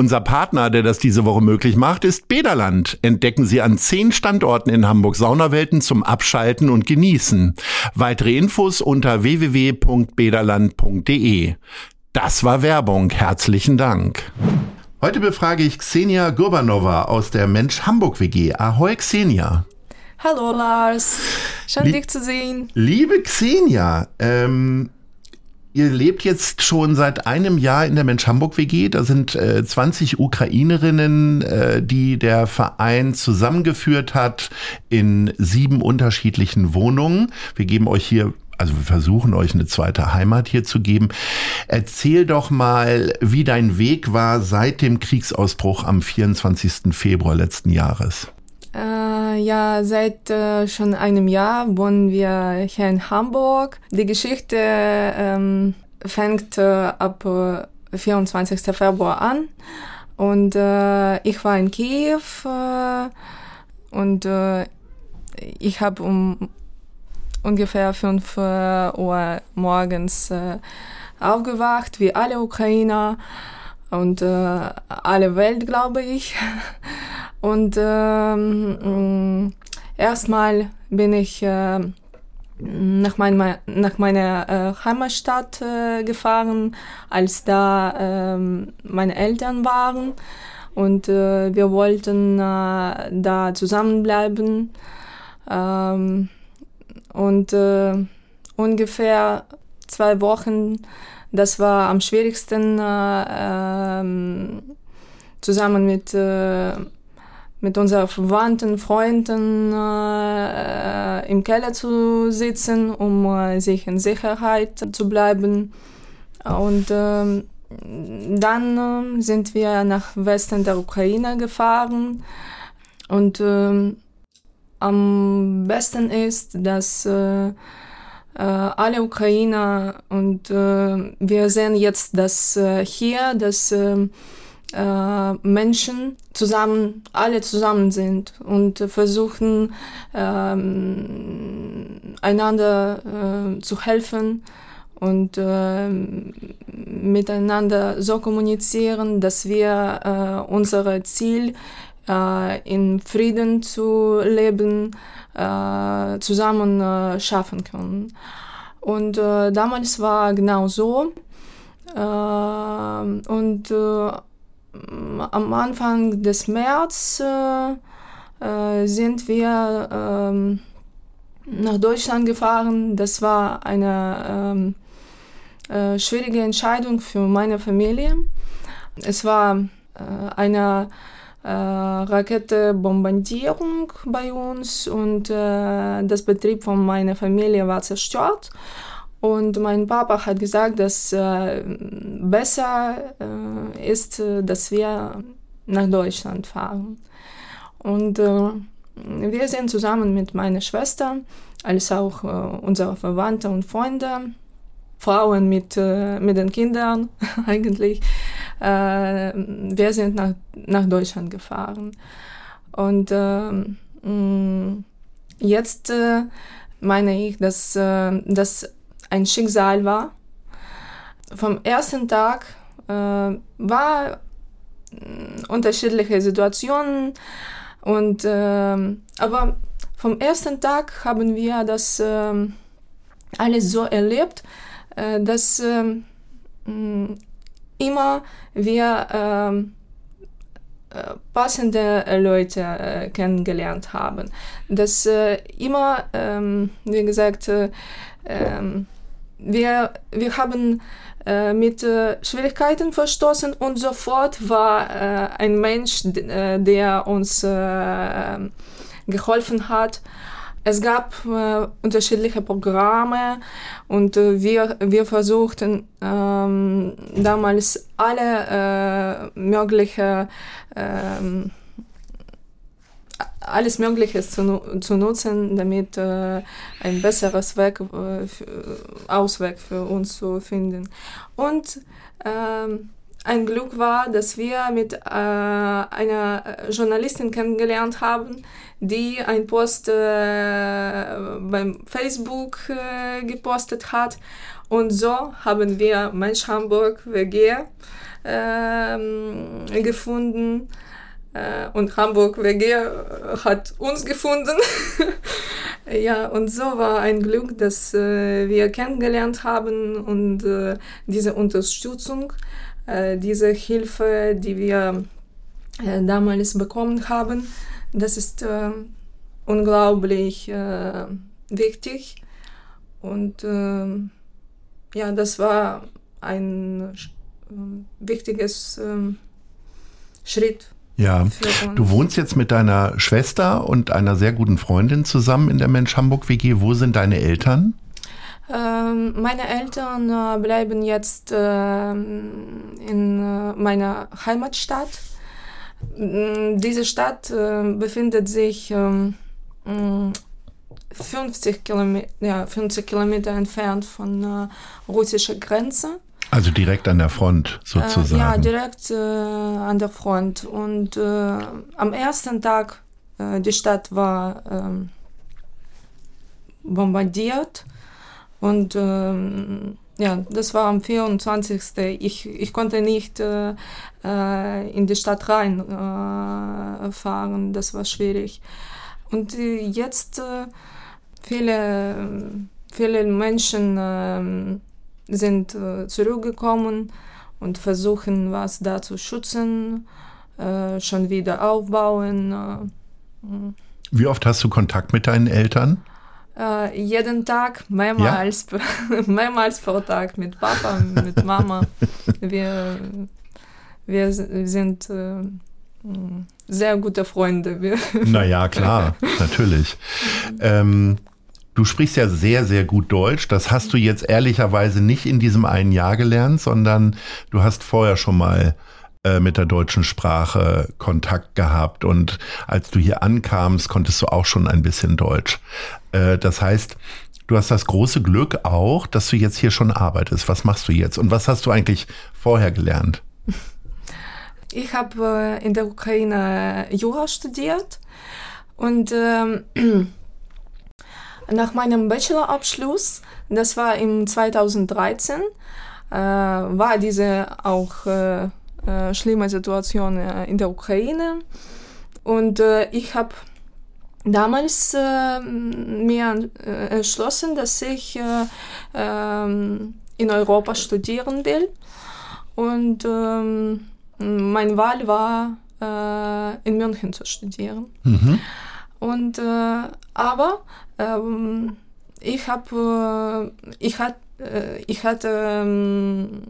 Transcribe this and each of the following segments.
Unser Partner, der das diese Woche möglich macht, ist Bederland. Entdecken Sie an zehn Standorten in Hamburg Saunawelten zum Abschalten und Genießen. Weitere Infos unter www.bederland.de. Das war Werbung. Herzlichen Dank. Heute befrage ich Xenia Gurbanova aus der Mensch Hamburg WG. Ahoi Xenia. Hallo Lars, schön Lie dich zu sehen. Liebe Xenia, ähm, Ihr lebt jetzt schon seit einem Jahr in der Mensch Hamburg WG. Da sind äh, 20 Ukrainerinnen, äh, die der Verein zusammengeführt hat in sieben unterschiedlichen Wohnungen. Wir geben euch hier also wir versuchen euch eine zweite Heimat hier zu geben. Erzähl doch mal, wie dein Weg war seit dem Kriegsausbruch am 24. Februar letzten Jahres. Ja, seit äh, schon einem Jahr wohnen wir hier in Hamburg. Die Geschichte ähm, fängt äh, ab 24. Äh, Februar an. Und äh, ich war in Kiew äh, und ich habe um ungefähr 5 Uhr morgens aufgewacht, wie alle Ukrainer und alle Welt, glaube ich. Und ähm, mm, erstmal bin ich äh, nach, mein, nach meiner äh, Heimatstadt äh, gefahren, als da ähm, meine Eltern waren. Und äh, wir wollten äh, da zusammenbleiben. Ähm, und äh, ungefähr zwei Wochen, das war am schwierigsten, ähm, zusammen mit mit unseren Verwandten, Freunden äh, im Keller zu sitzen, um äh, sich in Sicherheit zu bleiben. Und ähm, dann äh, sind wir nach Westen der Ukraine gefahren. Und ähm, am besten ist, dass äh, äh, alle Ukrainer und äh, wir sehen jetzt, dass hier, dass äh, Menschen zusammen, alle zusammen sind und versuchen, ähm, einander äh, zu helfen und äh, miteinander so kommunizieren, dass wir äh, unser Ziel äh, in Frieden zu leben äh, zusammen äh, schaffen können. Und äh, damals war genau so. Äh, und äh, am Anfang des März äh, äh, sind wir ähm, nach Deutschland gefahren. Das war eine ähm, äh, schwierige Entscheidung für meine Familie. Es war äh, eine äh, Raketebombardierung bei uns und äh, das Betrieb von meiner Familie war zerstört. Und mein Papa hat gesagt, dass äh, besser äh, ist, äh, dass wir nach Deutschland fahren. Und äh, wir sind zusammen mit meiner Schwester, als auch äh, unsere Verwandte und Freunde, Frauen mit, äh, mit den Kindern eigentlich, wir sind nach, nach Deutschland gefahren. Und mh, jetzt meine ich, dass, dass ein Schicksal war. Vom ersten Tag äh, war äh, unterschiedliche Situationen und äh, aber vom ersten Tag haben wir das äh, alles so erlebt, äh, dass äh, immer wir passende Leute äh, kennengelernt haben. Dass äh, immer, ähm, wie gesagt, äh, wir, wir haben äh, mit äh, Schwierigkeiten verstoßen und sofort war äh, ein Mensch, äh, der uns äh, geholfen hat. Es gab äh, unterschiedliche Programme und wir, wir versuchten ähm, damals alle möglichen ähm, alles Mögliche zu, zu nutzen, damit äh, ein besseres Weg, äh, Ausweg für uns zu finden. Und ähm, ein Glück war, dass wir mit äh, einer Journalistin kennengelernt haben, die ein Post äh, beim Facebook äh, gepostet hat. Und so haben wir Mensch Hamburg WG ähm, gefunden. Äh, und Hamburg WG hat uns gefunden. ja, und so war ein Glück, dass äh, wir kennengelernt haben und äh, diese Unterstützung, äh, diese Hilfe, die wir äh, damals bekommen haben, das ist äh, unglaublich wichtig. Und ja, das war ein wichtiges Schritt ja, du wohnst jetzt mit deiner Schwester und einer sehr guten Freundin zusammen in der Mensch Hamburg WG. Wo sind deine Eltern? Ähm, meine Eltern äh, bleiben jetzt äh, in äh, meiner Heimatstadt. Mm, diese Stadt äh, befindet sich 50, ähm, Kilometer, ja, 50 Kilometer entfernt von russischer Grenze. Also direkt an der Front sozusagen. Äh, ja, direkt äh, an der Front. Und äh, am ersten Tag, äh, die Stadt war ähm, bombardiert. Und ähm, ja, das war am 24. Ich, ich konnte nicht äh, äh, in die Stadt reinfahren. das war schwierig. Und jetzt viele, viele Menschen ähm, sind äh, zurückgekommen und versuchen, was da zu schützen, äh, schon wieder aufbauen. Äh, mm. Wie oft hast du Kontakt mit deinen Eltern? Jeden Tag, mehrmals, ja? mehrmals pro Tag mit Papa, mit Mama. wir, wir sind mm, sehr gute Freunde. naja, klar, natürlich. Ähm, Du sprichst ja sehr, sehr gut Deutsch. Das hast du jetzt ehrlicherweise nicht in diesem einen Jahr gelernt, sondern du hast vorher schon mal äh, mit der deutschen Sprache Kontakt gehabt. Und als du hier ankamst, konntest du auch schon ein bisschen Deutsch. Äh, das heißt, du hast das große Glück auch, dass du jetzt hier schon arbeitest. Was machst du jetzt? Und was hast du eigentlich vorher gelernt? Ich habe äh, in der Ukraine Jura studiert und ähm, Nach meinem Bachelorabschluss, das war im 2013, äh, war diese auch äh, äh, schlimme Situation äh, in der Ukraine. Und äh, ich habe damals äh, mir entschlossen, dass ich ähm, in Europa studieren will. Und ähm, meine Wahl war, in München zu studieren. Mhm. Und aber ähm, ich habe, äh, ich, hat, äh, ich hatte ähm,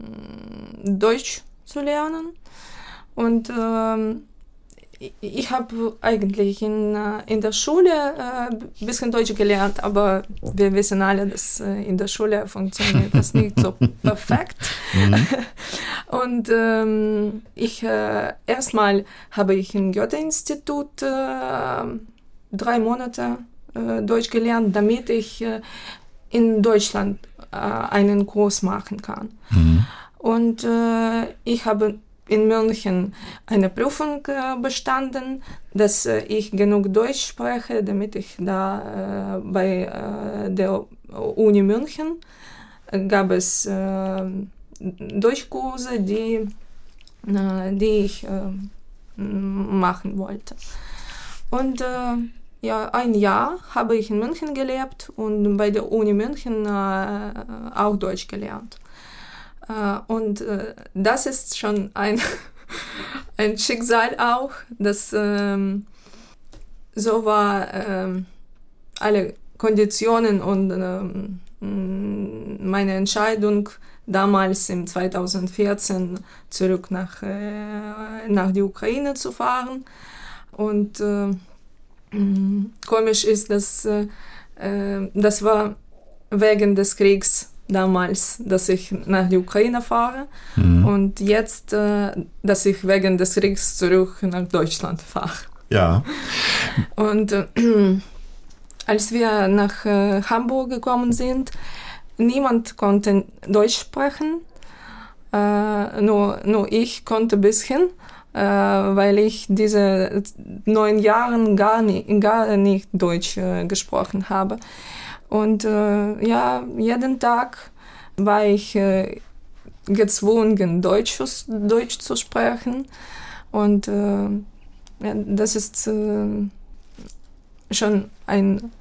Deutsch zu lernen und ähm, ich habe eigentlich in, äh, in der Schule ein äh, bisschen Deutsch gelernt, aber wir wissen alle, dass äh, in der Schule funktioniert das nicht so perfekt. Mhm. Und ähm, ich äh, erstmal habe ich im Goethe-Institut äh, drei Monate äh, Deutsch gelernt, damit ich äh, in Deutschland äh, einen Kurs machen kann. Mhm. Und ich habe in München eine Prüfung bestanden, dass ich genug Deutsch spreche, damit ich da bei der Uni München gab es Deutschkurse, die, die ich machen wollte. Und ja, ein Jahr habe ich in München gelebt und bei der Uni München äh, auch Deutsch gelernt. Äh, und äh, das ist schon ein, ein Schicksal auch, dass ähm, so war ähm, alle Konditionen und ähm, meine Entscheidung damals im 2014 zurück nach, äh, nach die Ukraine zu fahren und äh. Komisch ist, dass äh, äh, das war wegen des Kriegs damals, dass ich nach der Ukraine fahre mhm. und jetzt, äh, dass ich wegen des Kriegs zurück nach Deutschland fahre. Ja. Und äh, als wir nach äh, Hamburg gekommen sind, niemand konnte Deutsch sprechen. Äh, nur, nur ich konnte ein bisschen, äh, weil ich diese neun Jahre gar, nie, gar nicht Deutsch äh, gesprochen habe. Und äh, ja, jeden Tag war ich äh, gezwungen, Deutsch, Deutsch zu sprechen. Und äh, ja, das ist schon ein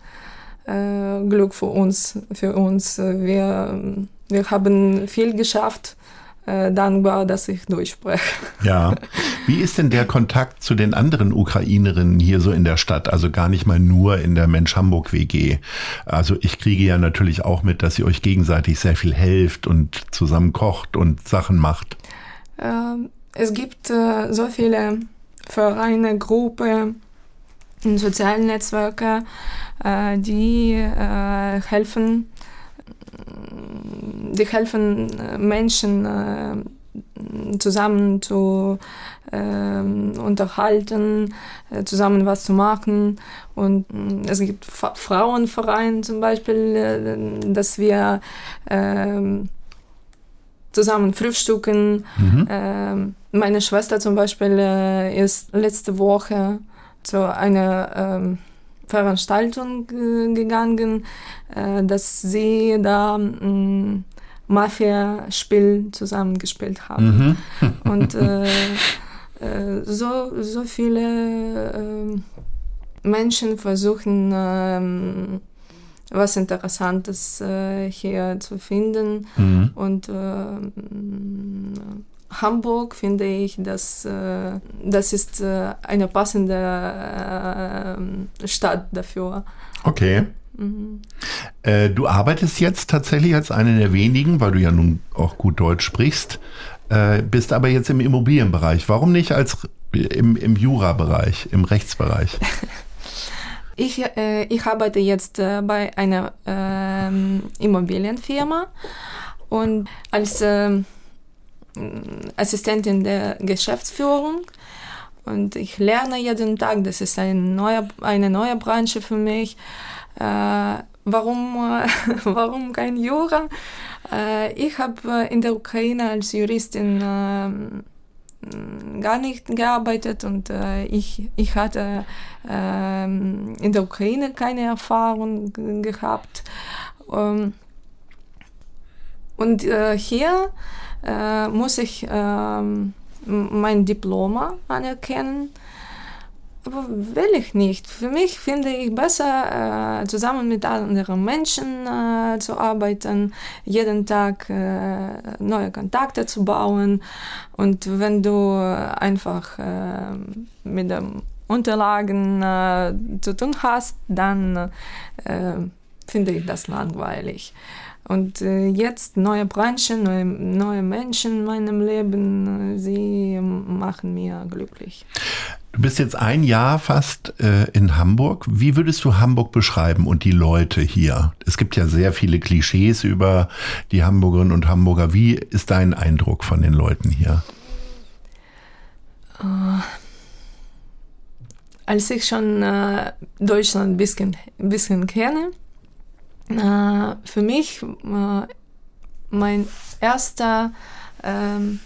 Glück für uns. Für uns. Wir, wir haben viel geschafft äh, dankbar, dass ich Deutsch spreche. Ja. Wie ist denn der Kontakt zu den anderen Ukrainerinnen hier so in der Stadt? Also gar nicht mal nur in der Mensch Hamburg WG. Also ich kriege ja natürlich auch mit, dass ihr euch gegenseitig sehr viel helft und zusammen kocht und Sachen macht. Ähm, es gibt äh, so viele Vereine, Gruppen, sozialen Netzwerke, äh, die äh, helfen die helfen äh, Menschen äh, zusammen zu äh, unterhalten, äh, zusammen was zu machen. Und äh, es gibt Fa Frauenvereine zum Beispiel, dass wir ähm, zusammen frühstücken. Mhm. Ähm, meine Schwester zum Beispiel ist letzte Woche zu einer ähm, Veranstaltung gegangen, äh, dass sie da mm, Mafia-Spiel zusammengespielt haben. Mhm. Und äh, äh, so, so viele äh, Menschen versuchen, ähm, was Interessantes äh, hier zu finden. Mhm. Und äh, Hamburg finde ich, dass äh, das ist äh, eine passende äh, Stadt dafür. Okay. Mhm. Äh, du arbeitest jetzt tatsächlich als eine der wenigen, weil du ja nun auch gut Deutsch sprichst, äh, bist aber jetzt im Immobilienbereich. Warum nicht als im, im Jura-Bereich, im Rechtsbereich? Ich, äh, ich arbeite jetzt bei einer äh, Immobilienfirma und als äh, Assistentin der Geschäftsführung und ich lerne jeden Tag. Das ist eine neue, eine neue Branche für mich. Äh, warum, warum kein Jura? Äh, ich habe in der Ukraine als Juristin äh, gar nicht gearbeitet und äh, ich, ich hatte äh, in der Ukraine keine Erfahrung gehabt. Ähm, und äh, hier äh, muss ich ähm, mein Diploma anerkennen. Aber will ich nicht. Für mich finde ich besser, äh, zusammen mit anderen Menschen äh, zu arbeiten, jeden Tag äh, neue Kontakte zu bauen. Und wenn du einfach äh, mit den Unterlagen äh, zu tun hast, dann äh, finde ich das langweilig. Und äh, jetzt neue Branchen, neue, neue Menschen in meinem Leben, äh, sie machen mir glücklich. Du bist jetzt ein Jahr fast äh, in Hamburg. Wie würdest du Hamburg beschreiben und die Leute hier? Es gibt ja sehr viele Klischees über die Hamburgerinnen und Hamburger. Wie ist dein Eindruck von den Leuten hier? Uh, als ich schon äh, Deutschland ein bisschen, ein bisschen kenne, äh, für mich äh, mein erster, ähm,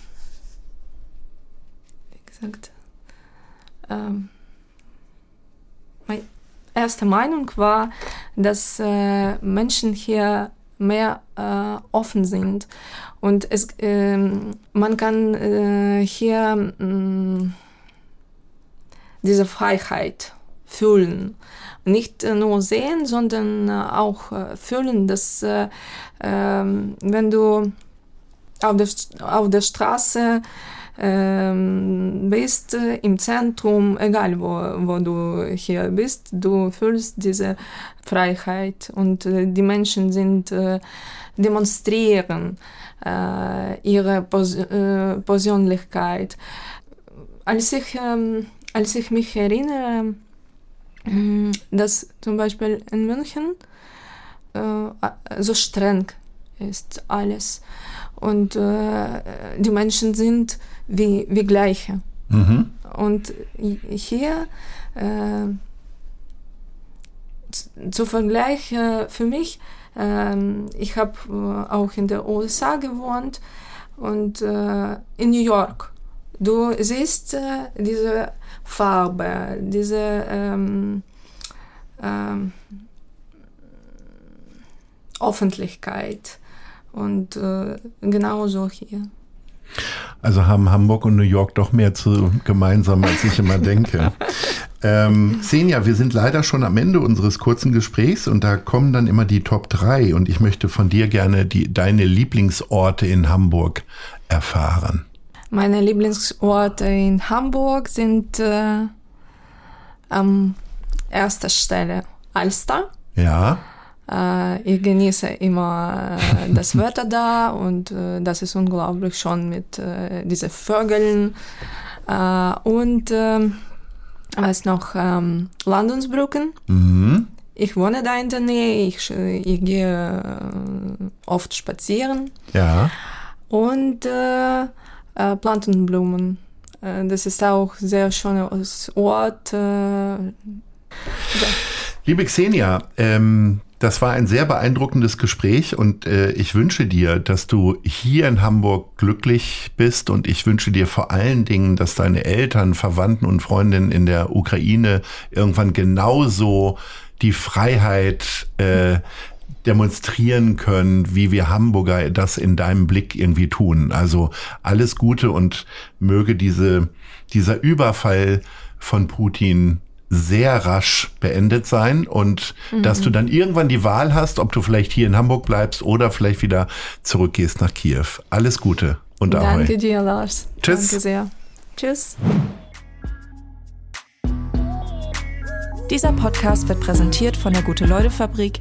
wie gesagt, ähm, meine erste Meinung war, dass äh, Menschen hier mehr äh, offen sind. Und es, ähm, man kann äh, hier mm, diese Freiheit fühlen nicht äh, nur sehen, sondern äh, auch äh, fühlen, dass ähm, wenn du auf der, auf der Straße ähm, bist, im Zentrum, egal wo, wo du hier bist, du fühlst diese Freiheit und die Menschen sind demonstrieren ihre Pos Persönlichkeit. Als ich, ähm, als ich mich erinnere, dass zum Beispiel in München äh, so streng ist alles und äh, die Menschen sind wie, wie Gleiche. Mhm. Und hier äh, zu Vergleich für mich, äh, ich habe äh, auch in der USA gewohnt und äh, in New York. Du siehst äh, diese Farbe, diese ähm, ähm, Öffentlichkeit und äh, genauso hier. Also haben Hamburg und New York doch mehr zu gemeinsam, als ich immer denke. Ähm, Senja, wir sind leider schon am Ende unseres kurzen Gesprächs und da kommen dann immer die Top 3 und ich möchte von dir gerne die, deine Lieblingsorte in Hamburg erfahren. Meine Lieblingsorte in Hamburg sind äh, an erster Stelle Alster. Ja. Äh, ich genieße immer äh, das Wetter da und äh, das ist unglaublich schon mit äh, diesen Vögeln. Äh, und ähm, was noch? Ähm, Landungsbrücken. Mhm. Ich wohne da in der Nähe, ich, ich gehe äh, oft spazieren. Ja. Und äh, äh, Plantenblumen. Äh, das ist auch sehr schönes Ort. Äh, Liebe Xenia, ähm, das war ein sehr beeindruckendes Gespräch und äh, ich wünsche dir, dass du hier in Hamburg glücklich bist und ich wünsche dir vor allen Dingen, dass deine Eltern, Verwandten und Freundinnen in der Ukraine irgendwann genauso die Freiheit äh, demonstrieren können, wie wir Hamburger das in deinem Blick irgendwie tun. Also alles Gute und möge diese, dieser Überfall von Putin sehr rasch beendet sein und mhm. dass du dann irgendwann die Wahl hast, ob du vielleicht hier in Hamburg bleibst oder vielleicht wieder zurückgehst nach Kiew. Alles Gute und Ahoi. Danke dir, Lars. Tschüss. Danke sehr. Tschüss. Dieser Podcast wird präsentiert von der Gute-Leute-Fabrik,